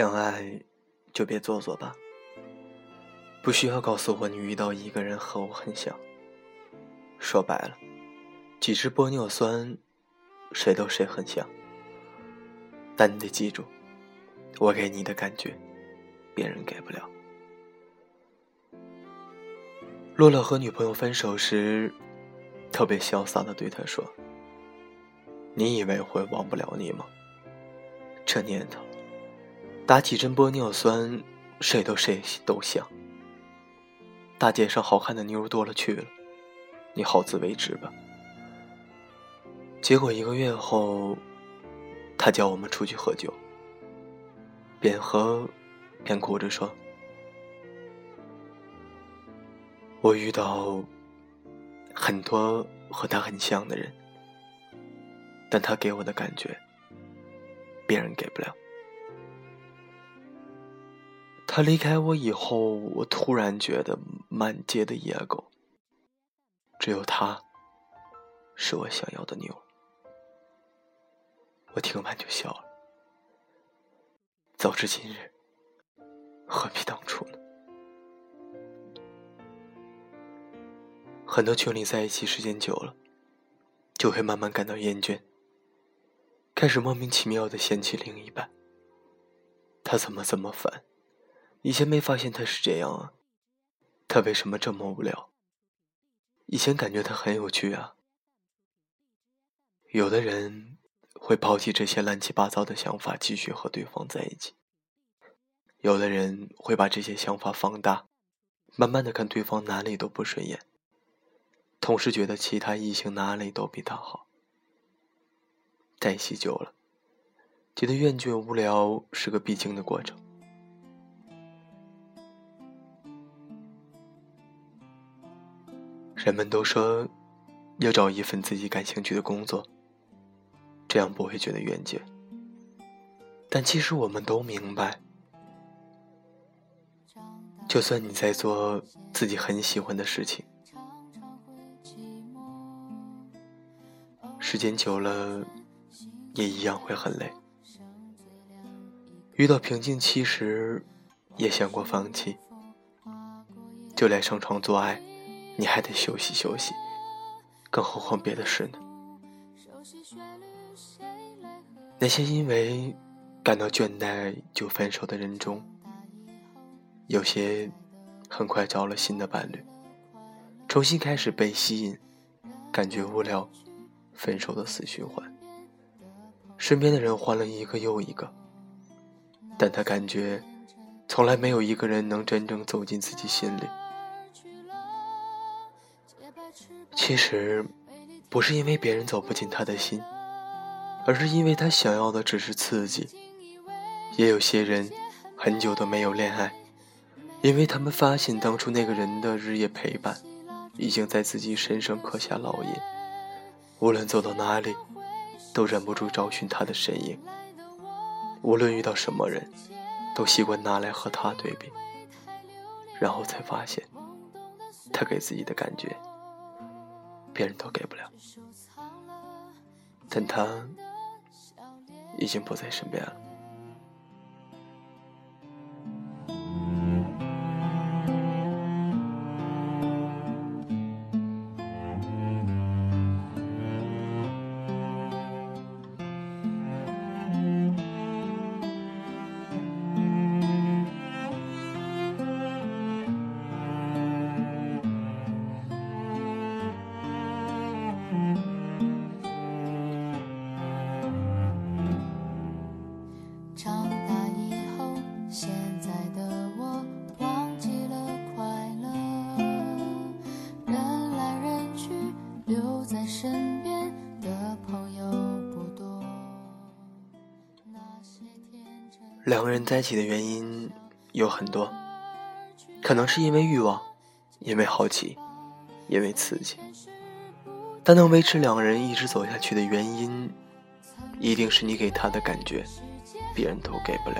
相爱，就别做作吧。不需要告诉我你遇到一个人和我很像。说白了，几支玻尿酸，谁都谁很像。但你得记住，我给你的感觉，别人给不了。洛洛和女朋友分手时，特别潇洒的对他说：“你以为会忘不了你吗？这年头。”打几针玻尿酸，谁都谁都像。大街上好看的妞多了去了，你好自为之吧。结果一个月后，他叫我们出去喝酒，边喝边哭着说：“我遇到很多和他很像的人，但他给我的感觉，别人给不了。”他离开我以后，我突然觉得满街的野狗，只有他，是我想要的妞。我听完就笑了。早知今日，何必当初呢？很多情侣在一起时间久了，就会慢慢感到厌倦，开始莫名其妙的嫌弃另一半。他怎么这么烦？以前没发现他是这样啊，他为什么这么无聊？以前感觉他很有趣啊。有的人会抛弃这些乱七八糟的想法，继续和对方在一起；有的人会把这些想法放大，慢慢的看对方哪里都不顺眼，同时觉得其他异性哪里都比他好。在一起久了，觉得厌倦无聊是个必经的过程。人们都说，要找一份自己感兴趣的工作，这样不会觉得厌倦。但其实我们都明白，就算你在做自己很喜欢的事情，时间久了，也一样会很累。遇到瓶颈期时，也想过放弃，就连上床做爱。你还得休息休息，更何况别的事呢？那些因为感到倦怠就分手的人中，有些很快找了新的伴侣，重新开始被吸引，感觉无聊，分手的死循环。身边的人换了一个又一个，但他感觉从来没有一个人能真正走进自己心里。其实，不是因为别人走不进他的心，而是因为他想要的只是刺激。也有些人很久都没有恋爱，因为他们发现当初那个人的日夜陪伴，已经在自己身上刻下烙印。无论走到哪里，都忍不住找寻他的身影。无论遇到什么人，都习惯拿来和他对比，然后才发现，他给自己的感觉。别人都给不了，但他已经不在身边了。两个人在一起的原因有很多，可能是因为欲望，因为好奇，因为刺激。但能维持两个人一直走下去的原因，一定是你给他的感觉，别人都给不了。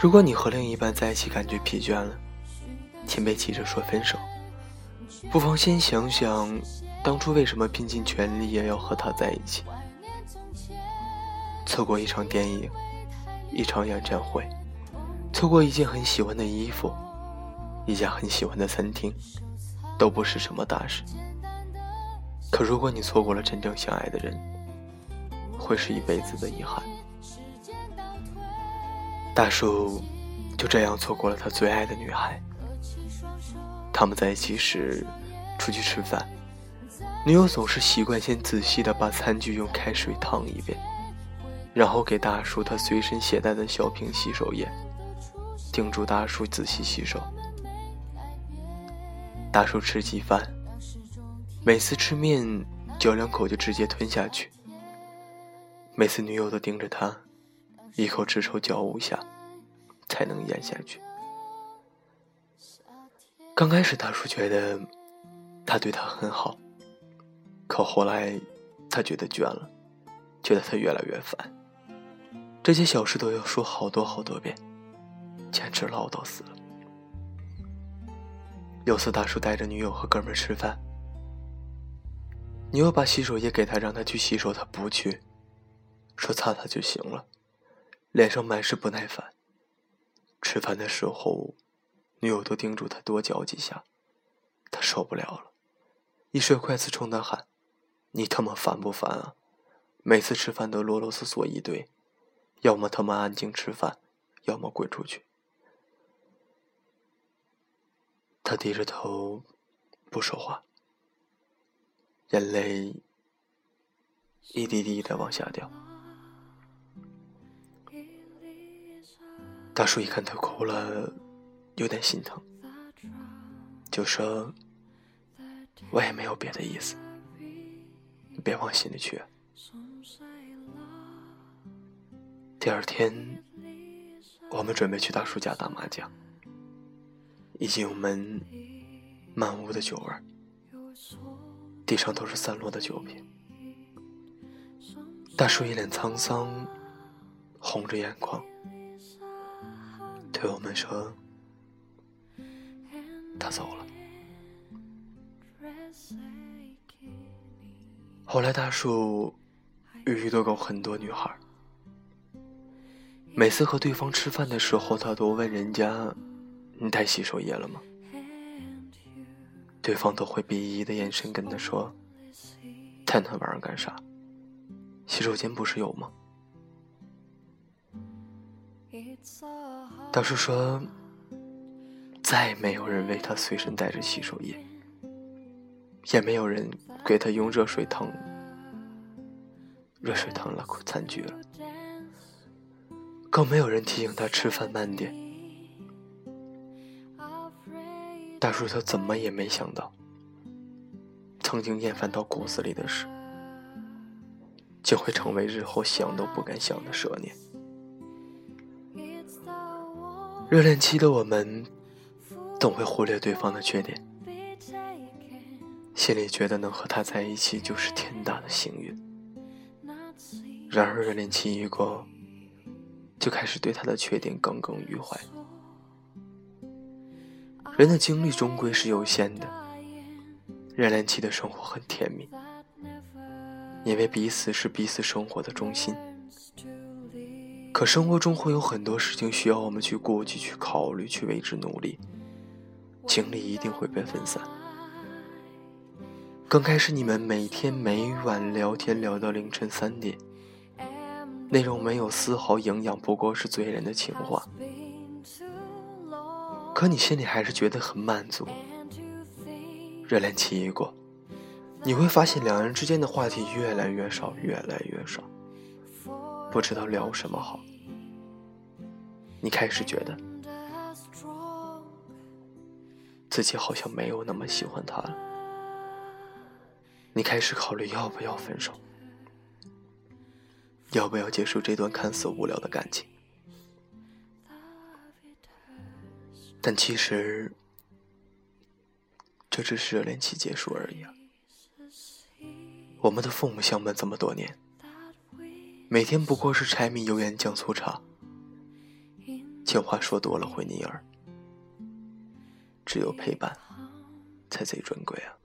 如果你和另一半在一起感觉疲倦了，请别急着说分手，不妨先想想，当初为什么拼尽全力也要和他在一起。错过一场电影，一场演唱会，错过一件很喜欢的衣服，一家很喜欢的餐厅，都不是什么大事。可如果你错过了真正相爱的人，会是一辈子的遗憾。大叔就这样错过了他最爱的女孩。他们在一起时，出去吃饭，女友总是习惯先仔细的把餐具用开水烫一遍，然后给大叔他随身携带的小瓶洗手液，叮嘱大叔仔细洗手。大叔吃鸡饭，每次吃面嚼两口就直接吞下去，每次女友都盯着他。一口吃臭嚼五下，才能咽下去。刚开始大叔觉得他对他很好，可后来他觉得倦了，觉得他越来越烦，这些小事都要说好多好多遍，简直唠叨死了。有次大叔带着女友和哥们吃饭，女友把洗手液给他，让他去洗手，他不去，说擦擦就行了。脸上满是不耐烦。吃饭的时候，女友都叮嘱他多嚼几下，他受不了了，一摔筷子冲他喊：“你他妈烦不烦啊？每次吃饭都啰啰嗦嗦一堆，要么他妈安静吃饭，要么滚出去。”他低着头，不说话，眼泪一滴滴的往下掉。大叔一看他哭了，有点心疼，就说：“我也没有别的意思，别往心里去。”第二天，我们准备去大叔家打麻将。一进门，满屋的酒味儿，地上都是散落的酒瓶。大叔一脸沧桑，红着眼眶。对我们说，他走了。后来大树遇到过很多女孩，每次和对方吃饭的时候，他都问人家：“你带洗手液了吗？”对方都会鄙夷的眼神跟他说：“带那玩意儿干啥？洗手间不是有吗？”大叔说：“再没有人为他随身带着洗手液，也没有人给他用热水烫热水烫了餐具了，更没有人提醒他吃饭慢点。”大叔他怎么也没想到，曾经厌烦到骨子里的事，就会成为日后想都不敢想的奢念。热恋期的我们，总会忽略对方的缺点，心里觉得能和他在一起就是天大的幸运。然而热恋期一过，就开始对他的缺点耿耿于怀。人的精力终归是有限的，热恋期的生活很甜蜜，因为彼此是彼此生活的中心。可生活中会有很多事情需要我们去顾及、去考虑、去为之努力，精力一定会被分散。刚开始你们每天每晚聊天聊到凌晨三点，内容没有丝毫营养，不过是醉人的情话。可你心里还是觉得很满足。热恋期一过，你会发现两人之间的话题越来越少，越来越少。不知道聊什么好，你开始觉得自己好像没有那么喜欢他了。你开始考虑要不要分手，要不要结束这段看似无聊的感情。但其实，这只是热恋期结束而已啊。我们的父母相伴这么多年。每天不过是柴米油盐酱醋茶，情话说多了会腻耳，只有陪伴才最珍贵啊。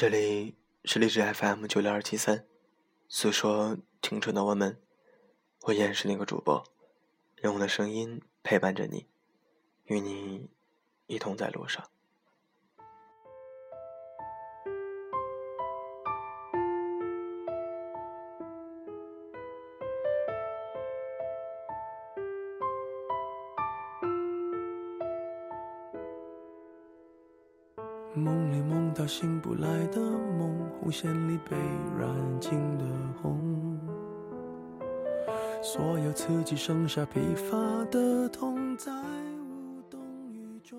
这里是励志 FM 九六二七三，诉说青春的我们，我依然是那个主播，用我的声音陪伴着你，与你一同在路上。梦里梦到醒不来的梦，红线里被染尽的红，所有刺激剩下疲乏的痛，在无动于衷。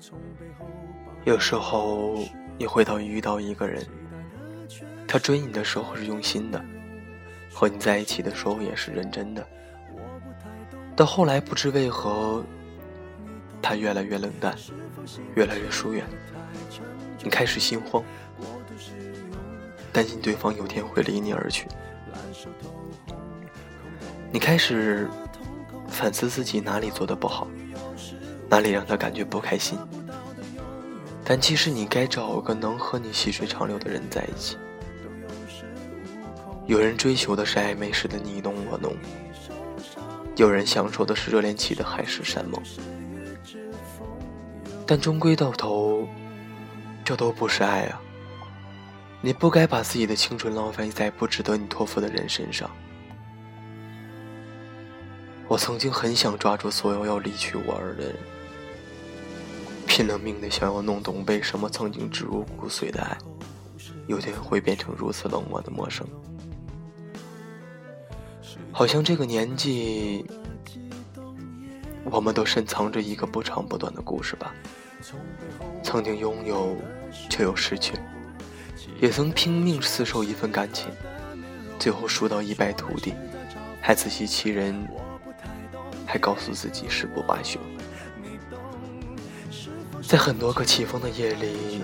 从背后有时候你会到遇到一个人，他追你的时候是用心的，和你在一起的时候也是认真的，到后来不知为何，他越来越冷淡。越来越疏远，你开始心慌，担心对方有天会离你而去。你开始反思自己哪里做的不好，哪里让他感觉不开心。但其实你该找个能和你细水长流的人在一起。有人追求的是暧昧时的你侬我侬，有人享受的是热恋期的海誓山盟。但终归到头，这都不是爱啊！你不该把自己的青春浪费在不值得你托付的人身上。我曾经很想抓住所有要离去我而的人，拼了命的想要弄懂为什么曾经植入骨髓的爱，有天会变成如此冷漠的陌生。好像这个年纪，我们都深藏着一个不长不短的故事吧。曾经拥有，却又失去；也曾拼命厮守一份感情，最后输到一败涂地，还自欺欺人，还告诉自己誓不罢休。在很多个起风的夜里，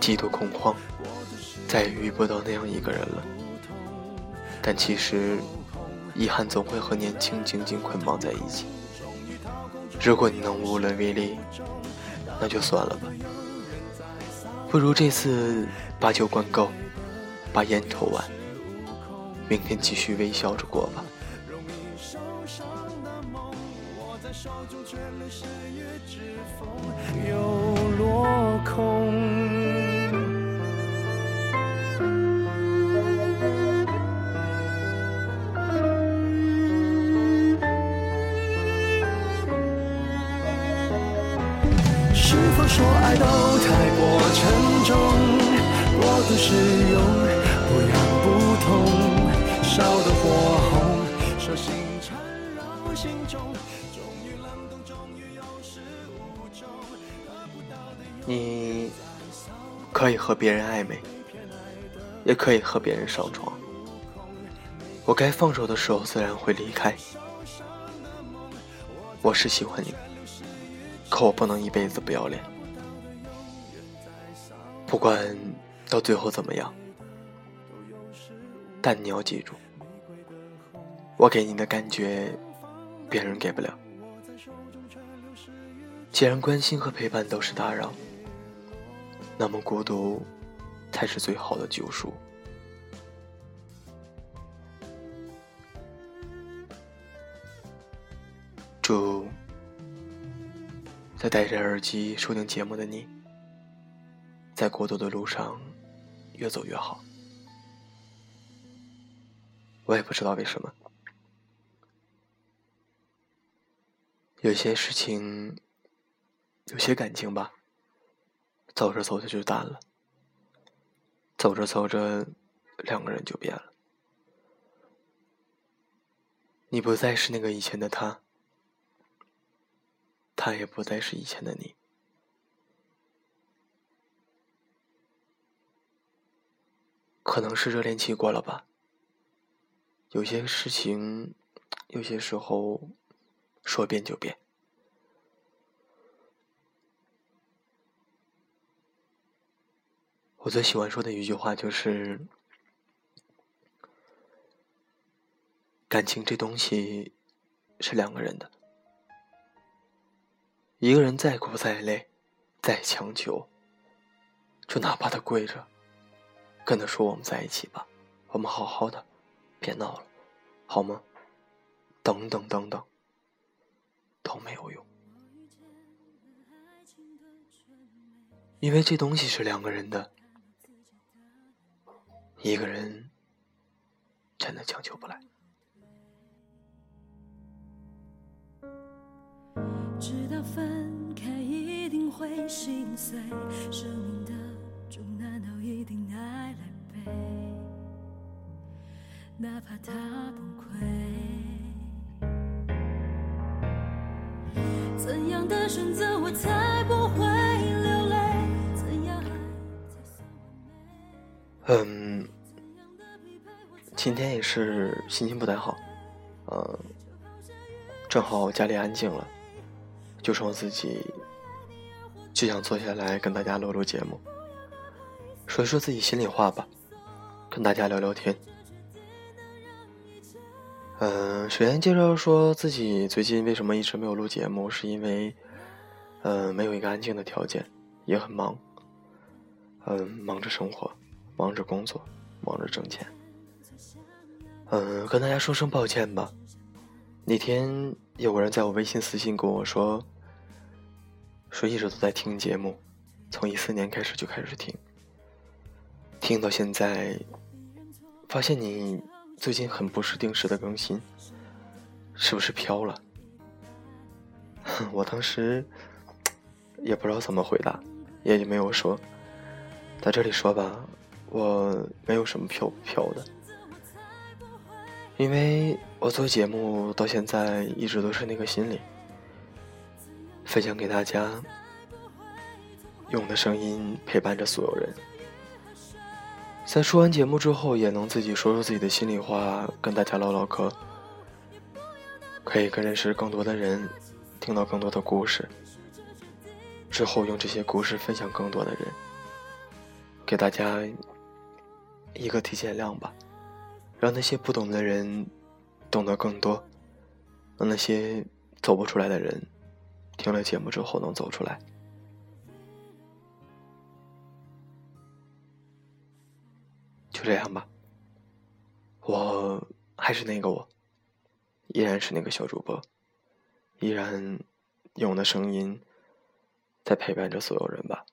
极度恐慌，再也遇不到那样一个人了。但其实，遗憾总会和年轻紧紧捆绑在一起。如果你能无能为力。那就算了吧，不如这次把酒灌够，把烟抽完，明天继续微笑着过吧。说爱都太过沉重，过度使用，不痒不痛，烧得火红，手心缠绕心中，终于冷冻，终于有始无终。你可以和别人暧昧，也可以和别人上床。我该放手的时候，自然会离开。我是喜欢你，可我不能一辈子不要脸。不管到最后怎么样，但你要记住，我给你的感觉，别人给不了。既然关心和陪伴都是打扰，那么孤独才是最好的救赎。祝在戴着耳机收听节目的你。在孤独的路上，越走越好。我也不知道为什么，有些事情，有些感情吧，走着走着就淡了，走着走着，两个人就变了。你不再是那个以前的他，他也不再是以前的你。可能是热恋期过了吧，有些事情，有些时候说变就变。我最喜欢说的一句话就是：感情这东西是两个人的，一个人再苦再累，再强求，就哪怕他跪着，跟他说我们在一起吧，我们好好的，别闹了，好吗？等等等等，都没有用，因为这东西是两个人的，一个人真的强求不来。直到分开一定会心碎，生命一定爱来背？哪怕他崩溃，怎样的选择我才不会流泪？怎样嗯，今天也是心情不太好，呃，正好家里安静了。就剩我自己，就想坐下来跟大家录录节目，说说自己心里话吧，跟大家聊聊天。嗯，首先介绍说自己最近为什么一直没有录节目，是因为，嗯，没有一个安静的条件，也很忙。嗯，忙着生活，忙着工作，忙着挣钱。嗯，跟大家说声抱歉吧。那天有个人在我微信私信跟我说。说一直都在听节目，从一四年开始就开始听，听到现在，发现你最近很不是定时的更新，是不是飘了？我当时也不知道怎么回答，也就没有说。在这里说吧，我没有什么飘不飘的，因为我做节目到现在一直都是那个心理。分享给大家，用我的声音陪伴着所有人。在说完节目之后，也能自己说说自己的心里话，跟大家唠唠嗑，可以跟认识更多的人，听到更多的故事。之后用这些故事分享更多的人，给大家一个提前量吧，让那些不懂的人懂得更多，让那些走不出来的人。听了节目之后能走出来，就这样吧。我还是那个我，依然是那个小主播，依然用我的声音在陪伴着所有人吧。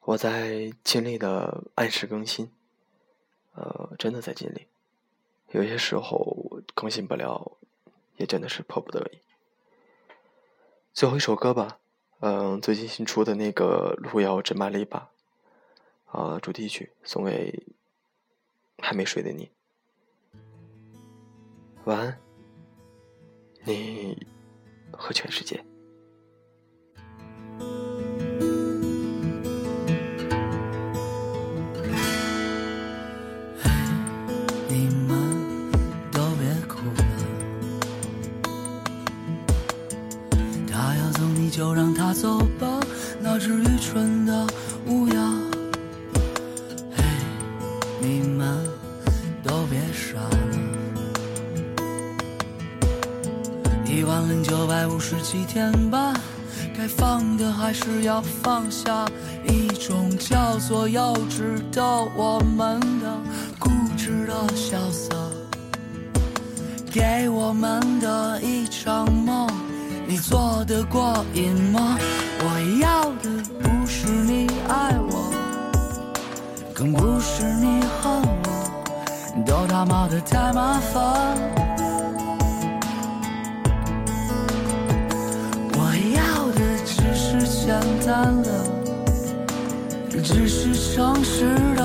我在尽力的按时更新，呃，真的在尽力。有些时候更新不了，也真的是迫不得已。最后一首歌吧，嗯，最近新出的那个《路遥知马力》吧，啊，主题曲送给还没睡的你，晚安，你和全世界。就让他走吧，那只愚蠢的乌鸦。你们都别傻了。一万零九百五十七天吧，该放的还是要放下。一种叫做幼稚的我们的固执的萧瑟，给我们的一场梦。你做的过瘾吗？我要的不是你爱我，更不是你和我，都他妈的太麻烦。我要的只是简单的，只是诚实的，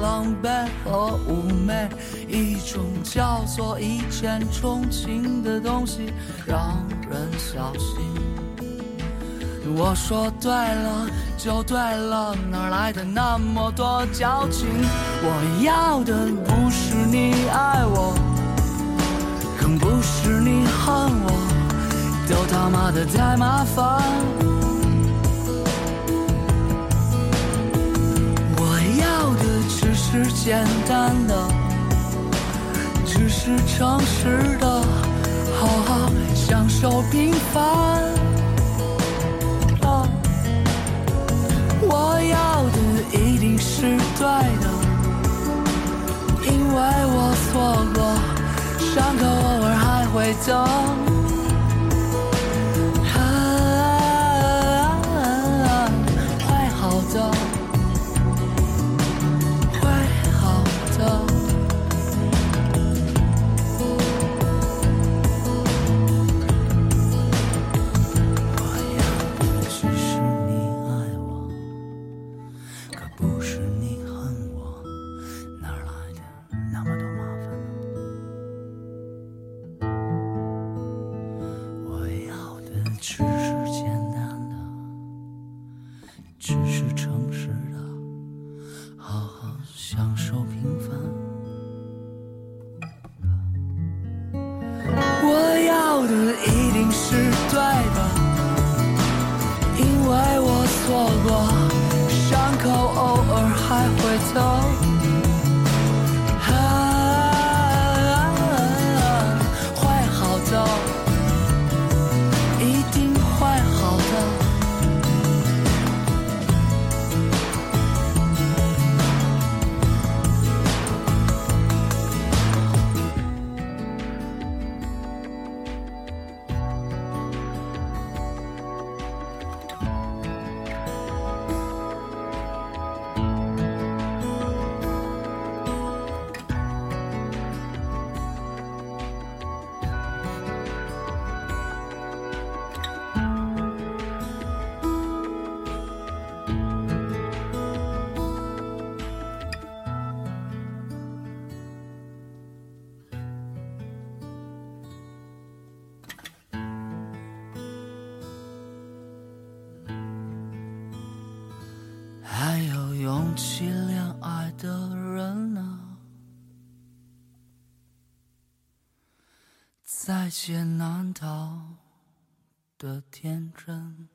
狼狈和妩媚，一种叫做一见钟情的东西，让人小心。我说对了就对了，哪来的那么多矫情？我要的不是你爱我，更不是你恨我，都他妈的太麻烦。是简单的，只是诚实的，好好享受平凡。我要的一定是对的，因为我错过，伤口偶尔还会疼。享受平凡。劫难逃的天真。